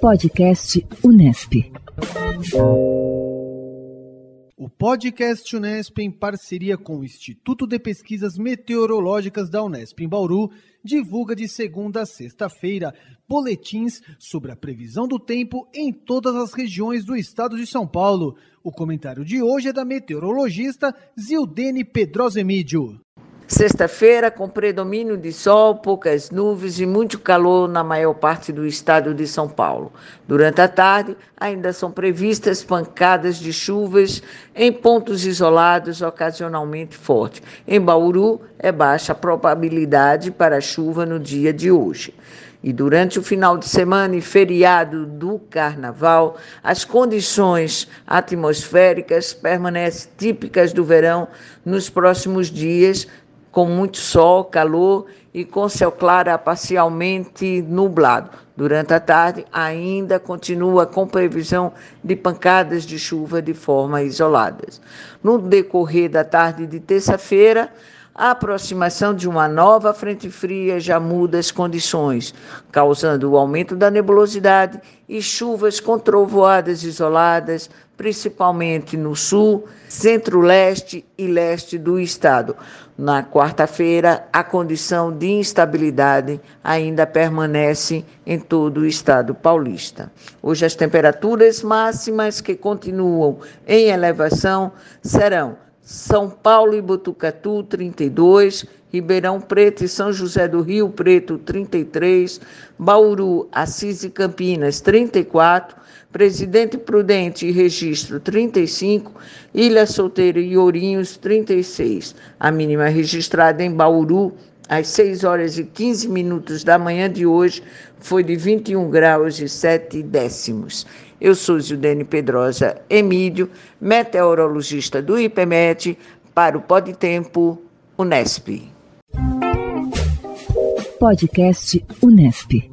Podcast Unesp. O podcast Unesp, em parceria com o Instituto de Pesquisas Meteorológicas da Unesp em Bauru, divulga de segunda a sexta-feira boletins sobre a previsão do tempo em todas as regiões do estado de São Paulo. O comentário de hoje é da meteorologista Zildene Pedrosa Emídio. Sexta-feira, com predomínio de sol, poucas nuvens e muito calor na maior parte do estado de São Paulo. Durante a tarde, ainda são previstas pancadas de chuvas em pontos isolados, ocasionalmente fortes. Em Bauru, é baixa a probabilidade para chuva no dia de hoje. E durante o final de semana e feriado do carnaval, as condições atmosféricas permanecem típicas do verão nos próximos dias, com muito sol, calor e com céu claro parcialmente nublado. Durante a tarde, ainda continua com previsão de pancadas de chuva de forma isoladas. No decorrer da tarde de terça-feira, a aproximação de uma nova frente fria já muda as condições, causando o aumento da nebulosidade e chuvas com trovoadas isoladas, principalmente no sul, centro-leste e leste do estado. Na quarta-feira, a condição de instabilidade ainda permanece em todo o estado paulista. Hoje, as temperaturas máximas que continuam em elevação serão são Paulo e Botucatu, 32, Ribeirão Preto e São José do Rio Preto, 33, Bauru, Assis e Campinas, 34, Presidente Prudente e Registro, 35, Ilha Solteira e Ourinhos, 36. A mínima registrada em Bauru, às 6 horas e 15 minutos da manhã de hoje, foi de 21 graus e 7 décimos. Eu sou Zildene Pedrosa Emílio, meteorologista do IPMET, para o Podtempo Unesp. Podcast Unesp.